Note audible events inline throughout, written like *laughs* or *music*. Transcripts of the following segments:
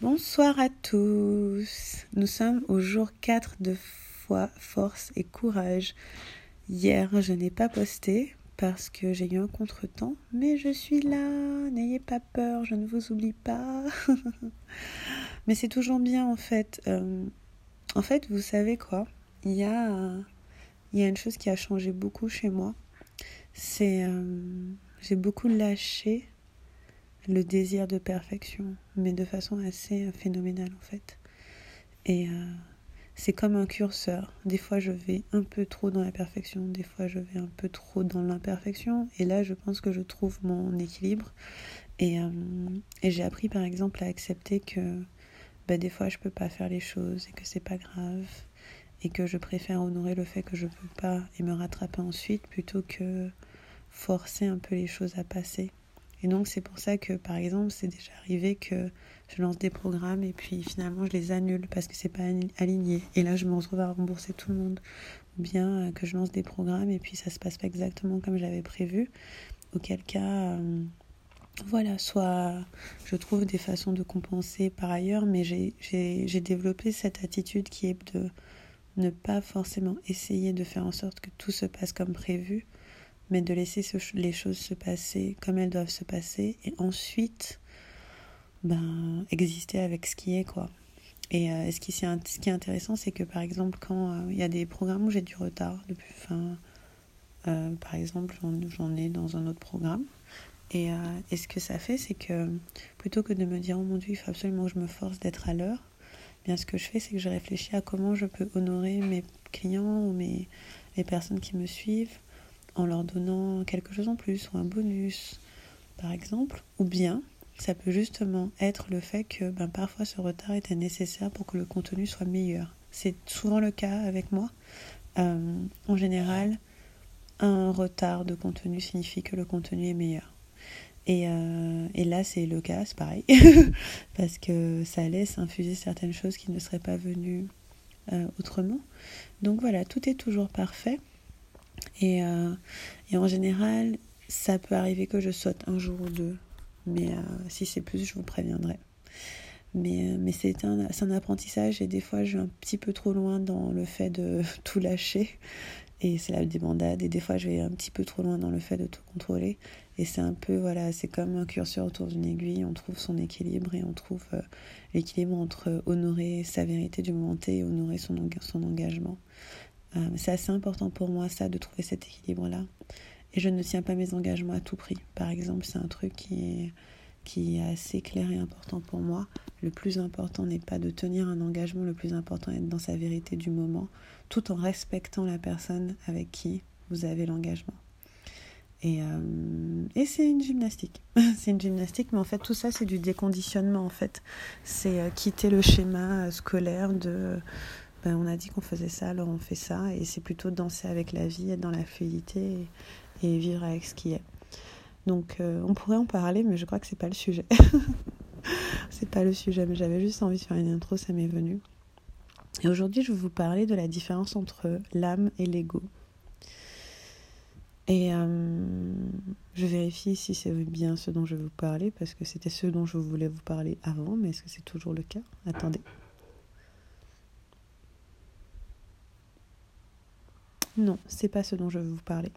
Bonsoir à tous. Nous sommes au jour 4 de foi, force et courage. Hier, je n'ai pas posté parce que j'ai eu un contretemps, mais je suis là. N'ayez pas peur, je ne vous oublie pas. *laughs* mais c'est toujours bien en fait. Euh, en fait, vous savez quoi? Il y a, une chose qui a changé beaucoup chez moi. C'est euh, j'ai beaucoup lâché le désir de perfection, mais de façon assez phénoménale en fait. Et euh, c'est comme un curseur. Des fois, je vais un peu trop dans la perfection, des fois, je vais un peu trop dans l'imperfection. Et là, je pense que je trouve mon équilibre. Et, euh, j'ai appris par exemple à accepter que bah, des fois, je peux pas faire les choses et que c'est pas grave. Et que je préfère honorer le fait que je peux pas et me rattraper ensuite plutôt que forcer un peu les choses à passer. Et donc c'est pour ça que par exemple c'est déjà arrivé que je lance des programmes et puis finalement je les annule parce que c'est pas aligné. Et là je me retrouve à rembourser tout le monde. Ou bien euh, que je lance des programmes et puis ça se passe pas exactement comme j'avais prévu. Auquel cas, euh, voilà, soit je trouve des façons de compenser par ailleurs, mais j'ai développé cette attitude qui est de ne pas forcément essayer de faire en sorte que tout se passe comme prévu, mais de laisser les choses se passer comme elles doivent se passer et ensuite ben, exister avec ce qui est quoi. Et euh, ce, qui, ce qui est intéressant, c'est que par exemple, quand euh, il y a des programmes où j'ai du retard, depuis, fin, euh, par exemple, j'en ai dans un autre programme, et, ce que ça fait, c'est que plutôt que de me dire, oh mon Dieu, il faut absolument que je me force d'être à l'heure, bien ce que je fais, c'est que je réfléchis à comment je peux honorer mes clients ou mes, les personnes qui me suivent en leur donnant quelque chose en plus ou un bonus, par exemple. Ou bien, ça peut justement être le fait que ben, parfois ce retard était nécessaire pour que le contenu soit meilleur. C'est souvent le cas avec moi. Euh, en général, un retard de contenu signifie que le contenu est meilleur. Et, euh, là, c'est le cas, c'est pareil, *laughs* parce que ça laisse infuser certaines choses qui ne seraient pas venues euh, autrement. Donc voilà, tout est toujours parfait. Et, euh, et, en général, ça peut arriver que je saute un jour ou deux. Mais euh, si c'est plus, je vous préviendrai. Mais, euh, mais c'est un, un apprentissage et des fois, je vais un petit peu trop loin dans le fait de *laughs* tout lâcher. Et c'est la débandade. Et des fois, je vais un petit peu trop loin dans le fait de tout contrôler. Et c'est un peu, voilà, c'est comme un curseur autour d'une aiguille. On trouve son équilibre et on trouve l'équilibre entre honorer sa vérité du moment T et honorer son, son engagement. Euh, c'est assez important pour moi, ça, de trouver cet équilibre-là. Et je ne tiens pas mes engagements à tout prix. Par exemple, c'est un truc qui est, qui est assez clair et important pour moi. Le plus important n'est pas de tenir un engagement, le plus important est d'être dans sa vérité du moment, tout en respectant la personne avec qui vous avez l'engagement. Et, euh, et c'est une gymnastique. *laughs* c'est une gymnastique, mais en fait, tout ça, c'est du déconditionnement, en fait. C'est euh, quitter le schéma scolaire de ben, on a dit qu'on faisait ça, alors on fait ça. Et c'est plutôt danser avec la vie, être dans la fluidité et, vivre avec ce qui est. Donc euh, on pourrait en parler, mais je crois que c'est pas le sujet. *laughs* c'est pas le sujet, mais j'avais juste envie de faire une intro, ça m'est venu. Et aujourd'hui, je vais vous parler de la différence entre l'âme et l'ego. Et euh, je vérifie si c'est bien ce dont je vais vous parler, parce que c'était ce dont je voulais vous parler avant, mais est-ce que c'est toujours le cas? Attendez. Non, c'est pas ce dont je veux vous parler.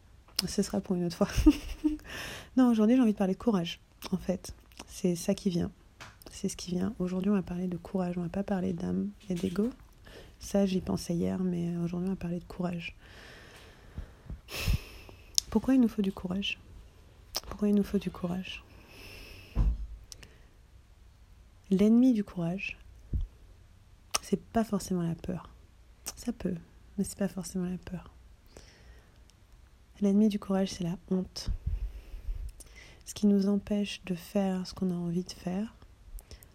Ce sera pour une autre fois. *laughs* non, aujourd'hui j'ai envie de parler courage, en fait. C'est ça qui vient. C'est ce qui vient. Aujourd'hui on va parler de courage, on va pas parler d'âme et d'ego. Ça j'y pensais hier, mais aujourd'hui on va parler de courage. Pourquoi il nous faut du courage? Pourquoi il nous faut du courage? L'ennemi du courage, c'est pas forcément la peur. Ça peut, mais c'est pas forcément la peur. L'ennemi du courage, c'est la honte. Ce qui nous empêche de faire ce qu'on a envie de faire,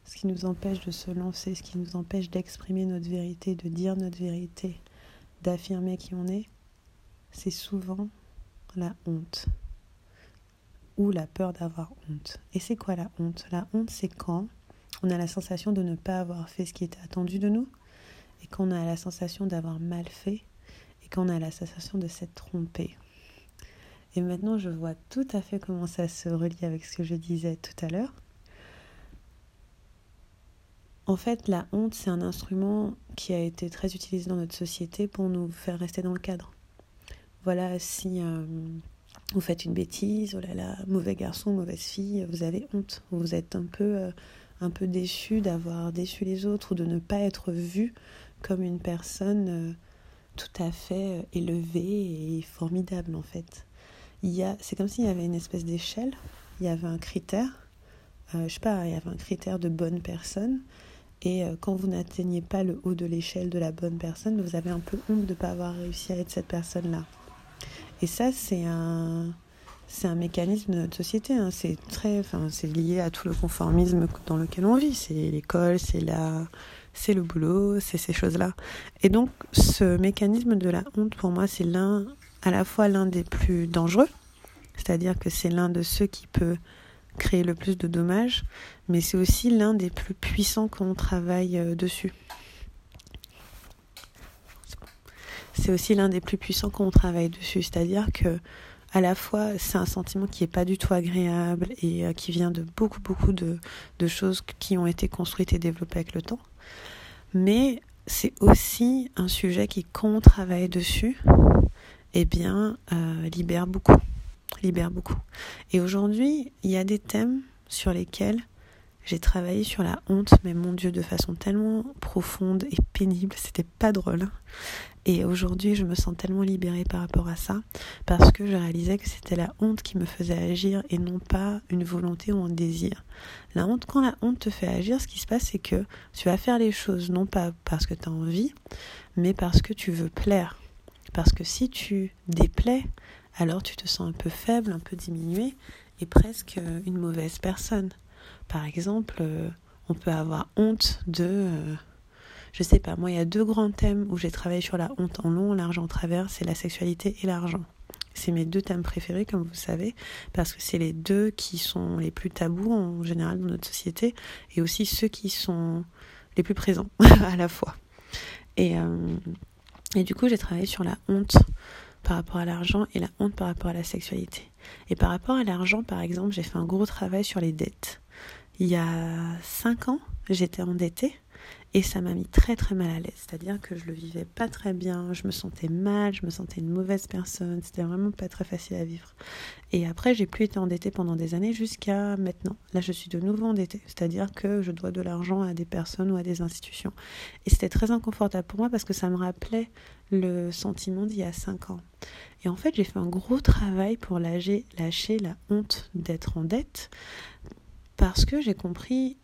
ce qui nous empêche de se lancer, ce qui nous empêche d'exprimer notre vérité, de dire notre vérité, d'affirmer qui on est, c'est souvent la honte ou la peur d'avoir honte. Et c'est quoi la honte? La honte, c'est quand on a la sensation de ne pas avoir fait ce qui était attendu de nous et qu'on a la sensation d'avoir mal fait et qu'on a la sensation de s'être trompé. Et maintenant, je vois tout à fait comment ça se relie avec ce que je disais tout à l'heure. En fait, la honte, c'est un instrument qui a été très utilisé dans notre société pour nous faire rester dans le cadre. Voilà, si euh, vous faites une bêtise, oh là là, mauvais garçon, mauvaise fille, vous avez honte. Vous êtes un peu, euh, déçu d'avoir déçu les autres ou de ne pas être vu comme une personne euh, tout à fait élevée et formidable en fait. C'est comme s'il y avait une espèce d'échelle, il y avait un critère, je sais pas, il y avait un critère de bonne personne et euh, quand vous n'atteignez pas le haut de l'échelle de la bonne personne, vous avez un peu honte de ne pas avoir réussi à être cette personne-là. Et ça, c'est un, c'est un mécanisme de notre société. Hein. C'est très, enfin, c'est lié à tout le conformisme dans lequel on vit. C'est l'école, c'est la, c'est le boulot, c'est ces choses-là. Et donc, ce mécanisme de la honte, pour moi, c'est l'un, à la fois l'un des plus dangereux. C'est-à-dire que c'est l'un de ceux qui peut créer le plus de dommages, mais c'est aussi l'un des plus puissants quand on travaille euh, dessus. C'est aussi l'un des plus puissants quand on travaille dessus, c'est-à-dire que à la fois c'est un sentiment qui n'est pas du tout agréable et euh, qui vient de beaucoup beaucoup de, de, choses qui ont été construites et développées avec le temps, mais c'est aussi un sujet qui quand on travaille dessus, eh bien euh, libère beaucoup libère beaucoup. Et aujourd'hui, il y a des thèmes sur lesquels j'ai travaillé sur la honte, mais mon Dieu, de façon tellement profonde et pénible, c'était pas drôle. Hein. Et aujourd'hui, je me sens tellement libérée par rapport à ça, parce que je réalisais que c'était la honte qui me faisait agir et non pas une volonté ou un désir. La honte, quand la honte te fait agir, ce qui se passe, c'est que tu vas faire les choses non pas parce que tu as envie, mais parce que tu veux plaire. Parce que si tu déplais, alors tu te sens un peu faible, un peu diminué et presque euh, une mauvaise personne. Par exemple, euh, on peut avoir honte de... Euh, je sais pas, moi il y a deux grands thèmes où j'ai travaillé sur la honte en long, en large, en travers, c'est la sexualité et l'argent. C'est mes deux thèmes préférés, comme vous savez, parce que c'est les deux qui sont les plus tabous en général dans notre société, et aussi ceux qui sont les plus présents *laughs* à la fois. Et, et du coup, j'ai travaillé sur la honte par rapport à l'argent et la honte par rapport à la sexualité. Et par rapport à l'argent, par exemple, j'ai fait un gros travail sur les dettes. Il y a cinq ans, j'étais endettée et ça m'a mis très très mal à l'aise. C'est-à-dire que je le vivais pas très bien, je me sentais mal, je me sentais une mauvaise personne, c'était vraiment pas très facile à vivre. Et après, j'ai plus été endettée pendant des années jusqu'à maintenant. Là, je suis de nouveau endettée, c'est-à-dire que je dois de l'argent à des personnes ou à des institutions. Et c'était très inconfortable pour moi parce que ça me rappelait le sentiment d'il y a cinq ans. Et en fait, j'ai fait un gros travail pour lâcher, lâcher la honte d'être en dette parce que j'ai compris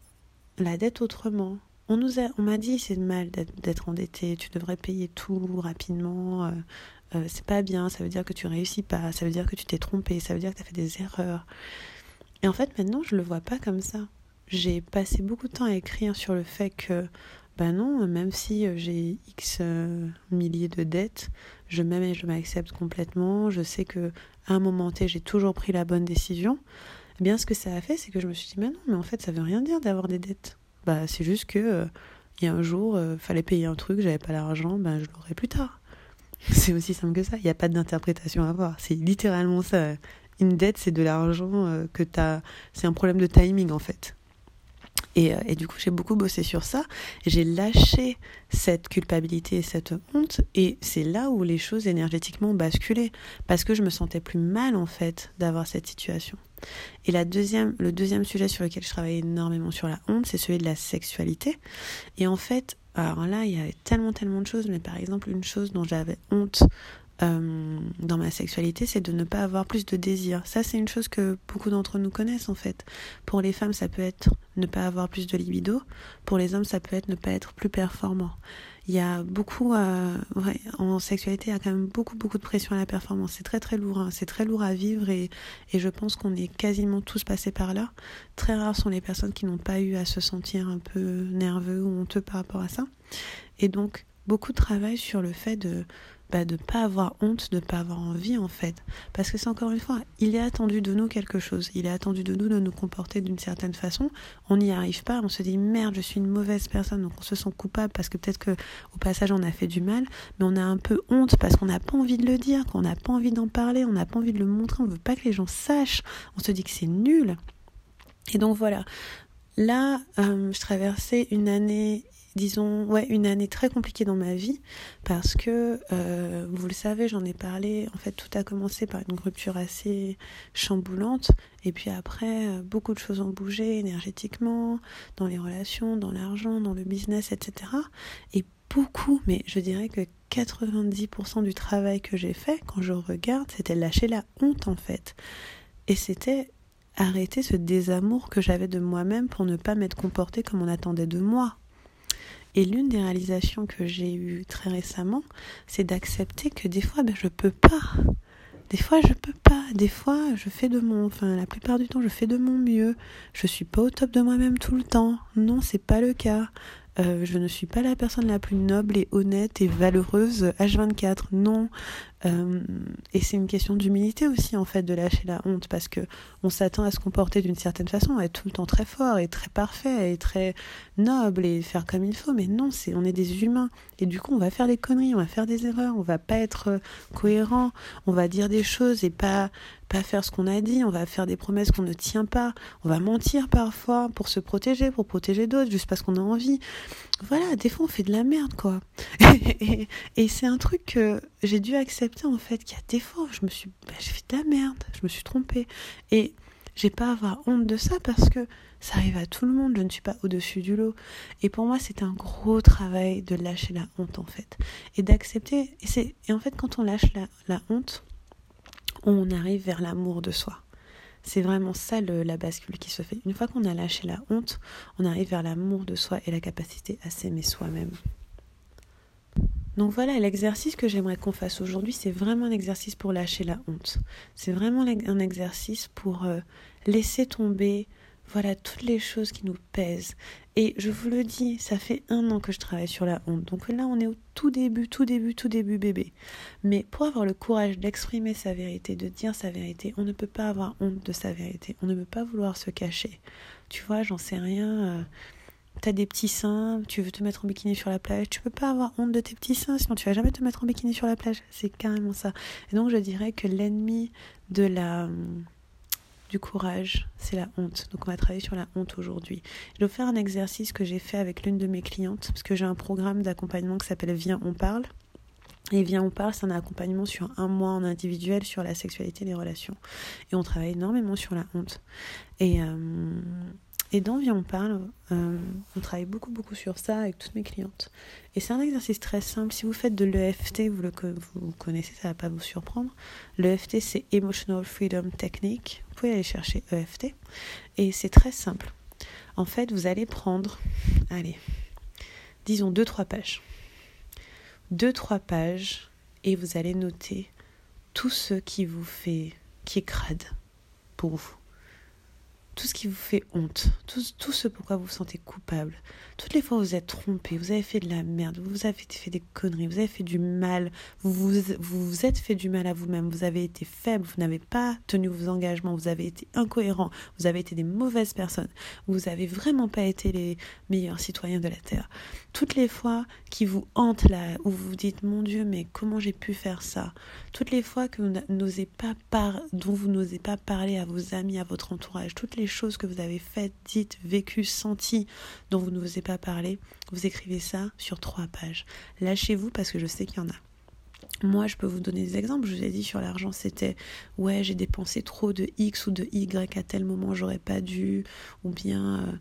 la dette autrement on nous a, on m'a dit c'est mal d'être endetté, tu devrais payer tout rapidement, euh, euh, c'est pas bien, ça veut dire que tu réussis pas, ça veut dire que tu t'es trompé, ça veut dire que tu as fait des erreurs. Et en fait maintenant je le vois pas comme ça. J'ai passé beaucoup de temps à écrire sur le fait que ben non, même si euh, j'ai X milliers de dettes, je m'aime et je m'accepte complètement, je sais que à un moment T j'ai toujours pris la bonne décision. Eh bien ce que ça a fait c'est que je me suis dit mais non, mais en fait ça veut rien dire d'avoir des dettes bah, c'est juste que euh, il y a un jour, euh, fallait payer un truc, j'avais pas l'argent, ben je l'aurai plus tard. *laughs* C'est aussi simple que ça. Il n'y a pas d'interprétation à avoir. C'est littéralement ça. Une dette, c'est de l'argent euh, que tu as. C'est un problème de timing en fait. Et, et, du coup, j'ai beaucoup bossé sur ça. J'ai lâché cette culpabilité et cette honte. Et c'est là où les choses énergétiquement ont basculé. Parce que je me sentais plus mal, en fait, d'avoir cette situation. Et la deuxième, le deuxième sujet sur lequel je travaille énormément sur la honte, c'est celui de la sexualité. Et en fait, alors là, il y avait tellement, tellement de choses, mais par exemple, une chose dont j'avais honte euh, dans ma sexualité, c'est de ne pas avoir plus de désir. Ça, c'est une chose que beaucoup d'entre nous connaissent en fait. Pour les femmes, ça peut être ne pas avoir plus de libido. Pour les hommes, ça peut être ne pas être plus performant il y a beaucoup euh, en sexualité il y a quand même beaucoup beaucoup de pression à la performance c'est très très lourd hein. c'est très lourd à vivre et, et je pense qu'on est quasiment tous passés par là très rares sont les personnes qui n'ont pas eu à se sentir un peu nerveux ou honteux par rapport à ça et donc beaucoup de travail sur le fait de bah, de ne pas avoir honte, de ne pas avoir envie en fait. Parce que c'est encore une fois, il est attendu de nous quelque chose, il est attendu de nous de nous comporter d'une certaine façon, on n'y arrive pas, on se dit merde, je suis une mauvaise personne, donc on se sent coupable parce que peut-être que au passage on a fait du mal, mais on a un peu honte parce qu'on n'a pas envie de le dire, qu'on n'a pas envie d'en parler, on n'a pas envie de le montrer, on veut pas que les gens sachent, on se dit que c'est nul. Et donc voilà, là, je traversais une année disons, ouais, une année très compliquée dans ma vie parce que, euh, vous le savez, j'en ai parlé. En fait, tout a commencé par une rupture assez chamboulante. Et puis après, euh, beaucoup de choses ont bougé énergétiquement, dans les relations, dans l'argent, dans le business, etc. Et beaucoup, mais je dirais que 90% du travail que j'ai fait, quand je regarde, c'était lâcher la honte en fait. Et c'était arrêter ce désamour que j'avais de moi-même pour ne pas m'être comportée comme on attendait de moi. Et l'une des réalisations que j'ai eues très récemment, c'est d'accepter que des fois, ben, je peux pas. Des fois, je peux pas. Des fois, je fais de mon, enfin, la plupart du temps, je fais de mon mieux. Je suis pas au top de moi-même tout le temps. Non, c'est pas le cas. Euh, je ne suis pas la personne la plus noble et honnête et valeureuse H24. Non, euh, et c'est une question d'humilité aussi en fait de lâcher la honte parce que on s'attend à se comporter d'une certaine façon, à être tout le temps très fort et très parfait et très noble et faire comme il faut. Mais non, c'est on est des humains et du coup on va faire des conneries, on va faire des erreurs, on va pas être euh, cohérent, on va dire des choses et pas pas faire ce qu'on a dit, on va faire des promesses qu'on ne tient pas, on va mentir parfois pour se protéger, pour protéger d'autres, juste parce qu'on a envie. Voilà, des fois on fait de la merde quoi. *laughs* et, c'est un truc que j'ai dû accepter en fait qu'il y a des fois je me suis bah, fait de la merde, je me suis trompée et j'ai pas à avoir honte de ça parce que ça arrive à tout le monde, je ne suis pas au-dessus du lot. Et pour moi, c'est un gros travail de lâcher la honte en fait et d'accepter et et en fait quand on lâche la honte, on arrive vers l'amour de soi. C'est vraiment ça la bascule qui se fait. Une fois qu'on a lâché la honte, on arrive vers l'amour de soi et la capacité à s'aimer soi-même. Donc voilà, l'exercice que j'aimerais qu'on fasse aujourd'hui, c'est vraiment un exercice pour lâcher la honte. C'est vraiment un exercice pour euh, laisser tomber voilà toutes les choses qui nous pèsent. Et je vous le dis, ça fait un an que je travaille sur la honte. Donc là, on est au tout début, tout début, tout début bébé. Mais pour avoir le courage d'exprimer sa vérité, de dire sa vérité, on ne peut pas avoir honte de sa vérité. On ne peut pas vouloir se cacher. Tu vois, j'en sais rien. Euh, t'as des petits seins, tu veux te mettre en bikini sur la plage, tu peux pas avoir honte de tes petits seins, sinon tu vas jamais te mettre en bikini sur la plage. C'est carrément ça. Et donc je dirais que l'ennemi de la du courage, c'est la honte. Donc on va travailler sur la honte aujourd'hui. Je vais faire un exercice que j'ai fait avec l'une de mes clientes, parce que j'ai un programme d'accompagnement qui s'appelle Viens, on parle. Et Viens, on parle, c'est un accompagnement sur un mois en individuel sur la sexualité et les relations. Et on travaille énormément sur la honte. Et, euh, et dans on parle, euh, on travaille beaucoup, beaucoup sur ça avec toutes mes clientes. Et c'est un exercice très simple. Si vous faites de l'EFT, vous le connaissez, ça ne va pas vous surprendre. L'EFT, c'est Emotional Freedom Technique. Vous pouvez aller chercher EFT. Et c'est très simple. En fait, vous allez prendre, allez, disons deux, trois pages. Deux, trois pages, et vous allez noter tout ce qui vous fait, qui est crade pour vous tout ce qui vous fait honte, tout, tout ce pourquoi vous vous sentez coupable, toutes les fois où vous êtes trompé, vous avez fait de la merde, vous avez fait des conneries, vous avez fait du mal, vous vous, vous, êtes fait du mal à vous-même, vous avez été faible, vous n'avez pas tenu vos engagements, vous avez été incohérent, vous avez été des mauvaises personnes, vous n'avez vraiment pas été les meilleurs citoyens de la Terre. Toutes les fois qui vous hantent là, où vous vous dites mon Dieu, mais comment j'ai pu faire ça? Toutes les fois que vous n'osez pas par... dont vous n'osez pas parler à vos amis, à votre entourage, toutes les choses que vous avez faites, dites, vécues, senties, dont vous n'osez pas parler, vous écrivez ça sur trois pages. Lâchez-vous parce que je sais qu'il y en a. Moi, je peux vous donner des exemples. Je vous ai dit sur l'argent, c'était ouais, j'ai dépensé trop de X ou de Y à tel moment, j'aurais pas dû, ou bien euh,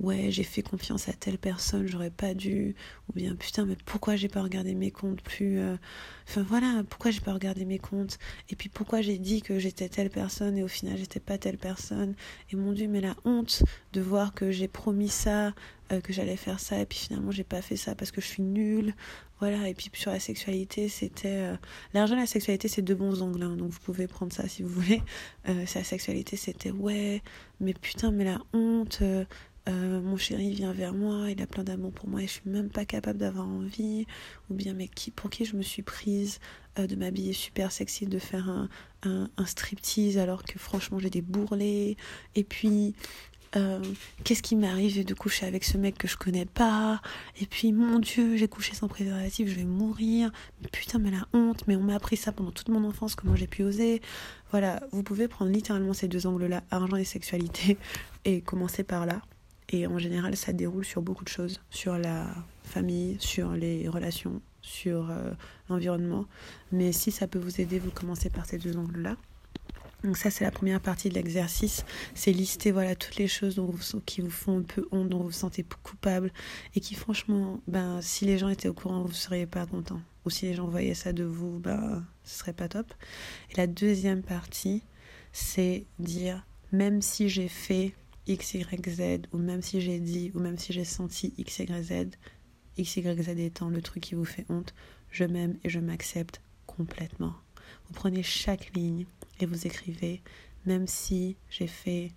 ouais, j'ai fait confiance à telle personne, j'aurais pas dû, ou bien putain, mais pourquoi j'ai pas regardé mes comptes plus. Euh, enfin voilà, pourquoi j'ai pas regardé mes comptes, et puis pourquoi j'ai dit que j'étais telle personne et au final j'étais pas telle personne, et mon dieu, mais la honte de voir que j'ai promis ça, euh, que j'allais faire ça, et puis finalement j'ai pas fait ça parce que je suis nulle, voilà, et puis sur la sexualité, c'était. Euh, l'argent la sexualité, c'est deux bons angles, hein, donc vous pouvez prendre ça si vous voulez. Euh, la sexualité, c'était ouais, mais putain, mais la honte, euh, mon chéri vient vers moi, il a plein d'amour pour moi et je suis même pas capable d'avoir envie, ou bien mais qui, pour qui je me suis prise euh, de m'habiller super sexy, de faire un, striptease alors que franchement j'ai des bourrelets, et puis euh, qu'est-ce qui m'arrive de coucher avec ce mec que je connais pas? Et puis mon dieu j'ai couché sans préservatif je vais mourir. Putain mais la honte mais on m'a appris ça pendant toute mon enfance comment j'ai pu oser. Voilà vous pouvez prendre littéralement ces deux angles là argent et sexualité et commencer par là Et en général, ça déroule sur beaucoup de choses, sur la famille, sur les relations, sur euh, l'environnement. Mais si ça peut vous aider, vous commencez par ces deux angles-là. Donc ça, c'est la première partie de l'exercice. C'est lister voilà, toutes les choses dont vous, qui vous font un peu honte, dont vous vous sentez coupable. Et qui, franchement, ben, si les gens étaient au courant, vous ne seriez pas content. Ou si les gens voyaient ça de vous, ben, ce serait pas top. Et la deuxième partie, c'est dire, même si j'ai fait X, Y, Z, ou même si j'ai dit, ou même si j'ai senti X, Y, Z, X, Y, Z étant le truc qui vous fait honte, je m'aime et je m'accepte complètement. Vous prenez chaque ligne et vous écrivez, même si j'ai fait,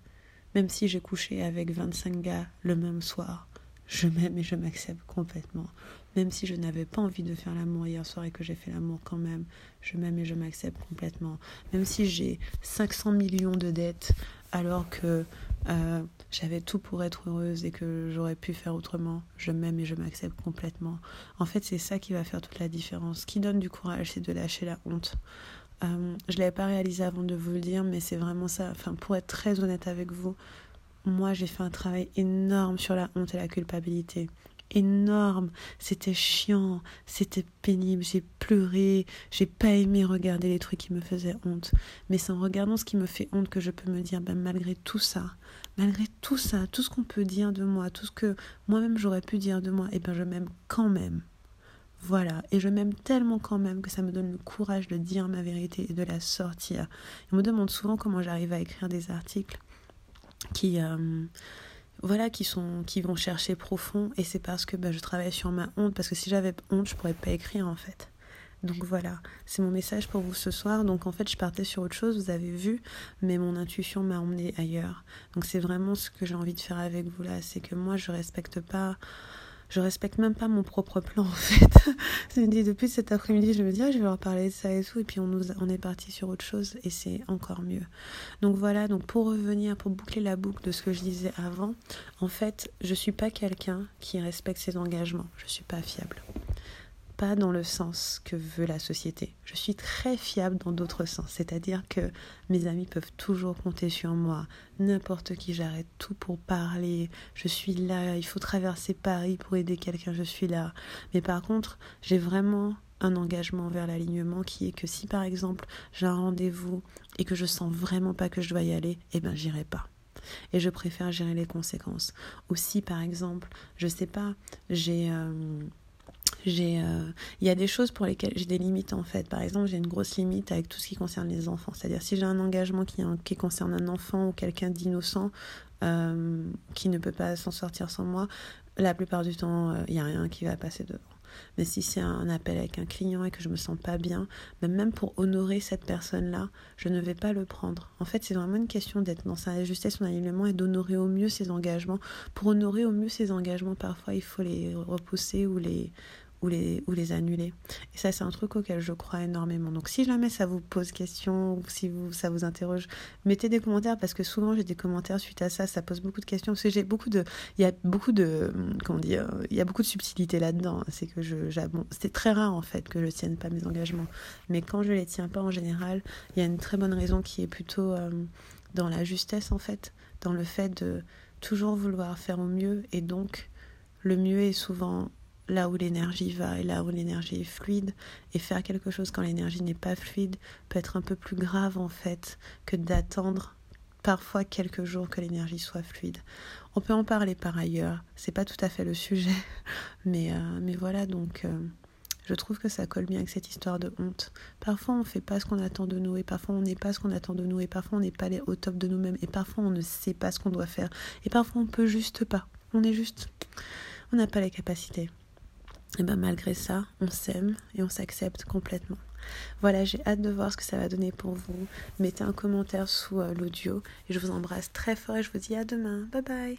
même si j'ai couché avec 25 gars le même soir, je m'aime et je m'accepte complètement. Même si je n'avais pas envie de faire l'amour hier soir et que j'ai fait l'amour quand même, je m'aime et je m'accepte complètement. Même si j'ai 500 millions de dettes alors que euh, j'avais tout pour être heureuse et que j'aurais pu faire autrement, je m'aime et je m'accepte complètement. En fait, c'est ça qui va faire toute la différence. Ce qui donne du courage, c'est de lâcher la honte. Euh, je ne l'avais pas réalisé avant de vous le dire, mais c'est vraiment ça. Enfin, pour être très honnête avec vous, moi j'ai fait un travail énorme sur la honte et la culpabilité. Énorme, c'était chiant, c'était pénible, j'ai pleuré, j'ai pas aimé regarder les trucs qui me faisaient honte. Mais c'est en regardant ce qui me fait honte que je peux me dire, ben, malgré tout ça, malgré tout ça, tout ce qu'on peut dire de moi, tout ce que moi-même j'aurais pu dire de moi, et eh ben je m'aime quand même. Voilà, et je m'aime tellement quand même que ça me donne le courage de dire ma vérité et de la sortir. On me demande souvent comment j'arrive à écrire des articles qui, euh, voilà, qui, sont, qui vont chercher profond, et c'est parce que bah, je travaille sur ma honte, parce que si j'avais honte, je pourrais pas écrire en fait. Donc voilà, c'est mon message pour vous ce soir. Donc en fait, je partais sur autre chose, vous avez vu, mais mon intuition m'a emmené ailleurs. Donc c'est vraiment ce que j'ai envie de faire avec vous là, c'est que moi je respecte pas je respecte même pas mon propre plan en fait. *laughs* depuis cet après-midi, je me dis ah, je vais leur parler de ça et tout et puis on nous on est parti sur autre chose et c'est encore mieux. Donc voilà, donc pour revenir pour boucler la boucle de ce que je disais avant, en fait, je suis pas quelqu'un qui respecte ses engagements, je suis pas fiable pas dans le sens que veut la société. Je suis très fiable dans d'autres sens, c'est-à-dire que mes amis peuvent toujours compter sur moi. N'importe qui, j'arrête tout pour parler. Je suis là, il faut traverser Paris pour aider quelqu'un, je suis là. Mais par contre, j'ai vraiment un engagement vers l'alignement qui est que si par exemple j'ai un rendez-vous et que je sens vraiment pas que je dois y aller, eh ben j'irai pas et je préfère gérer les conséquences. Aussi, par exemple, je sais pas, j'ai euh, euh, il y a des choses pour lesquelles j'ai des limites en fait par exemple j'ai une grosse limite avec tout ce qui concerne les enfants c'est à dire si j'ai un engagement qui, concerne un enfant ou quelqu'un d'innocent euh, qui ne peut pas s'en sortir sans moi la plupart du temps il euh, n'y a rien qui va passer devant mais si c'est un appel avec un client et que je me sens pas bien, même pour honorer cette personne-là, je ne vais pas le prendre. En fait, c'est vraiment une question d'être dans sa justesse, son alignement et d'honorer au mieux ses engagements. Pour honorer au mieux ses engagements, parfois il faut les repousser ou les ou les, ou les annuler. Et ça, c'est un truc auquel je crois énormément. Donc, si jamais ça vous pose question ou si vous, ça vous interroge, mettez des commentaires parce que souvent j'ai des commentaires suite à ça. Ça pose beaucoup de questions parce que j'ai beaucoup de, il y a beaucoup de, comment dire, il y a beaucoup de subtilité là-dedans. C'est que je, c'est très rare en fait que je tienne pas mes engagements. Mais quand je les tiens pas en général, il y a une très bonne raison qui est plutôt euh, dans la justesse en fait, dans le fait de toujours vouloir faire au mieux et donc le mieux est souvent là où l'énergie va et là où l'énergie est fluide. Et faire quelque chose quand l'énergie n'est pas fluide peut être un peu plus grave en fait que d'attendre parfois quelques jours que l'énergie soit fluide. On peut en parler par ailleurs, c'est pas tout à fait le sujet, *laughs* mais, euh, mais voilà donc. Euh, je trouve que ça colle bien avec cette histoire de honte. Parfois, on ne fait pas ce qu'on attend de nous, et parfois, on n'est pas ce qu'on attend de nous, et parfois, on n'est pas au top de nous-mêmes, et parfois, on ne sait pas ce qu'on doit faire, et parfois, on peut juste pas. On est juste. On n'a pas les capacités et ben malgré ça, on s'aime et on s'accepte complètement. Voilà, j'ai hâte de voir ce que ça va donner pour vous. Mettez un commentaire sous euh, l'audio et je vous embrasse très fort et je vous dis à demain. Bye bye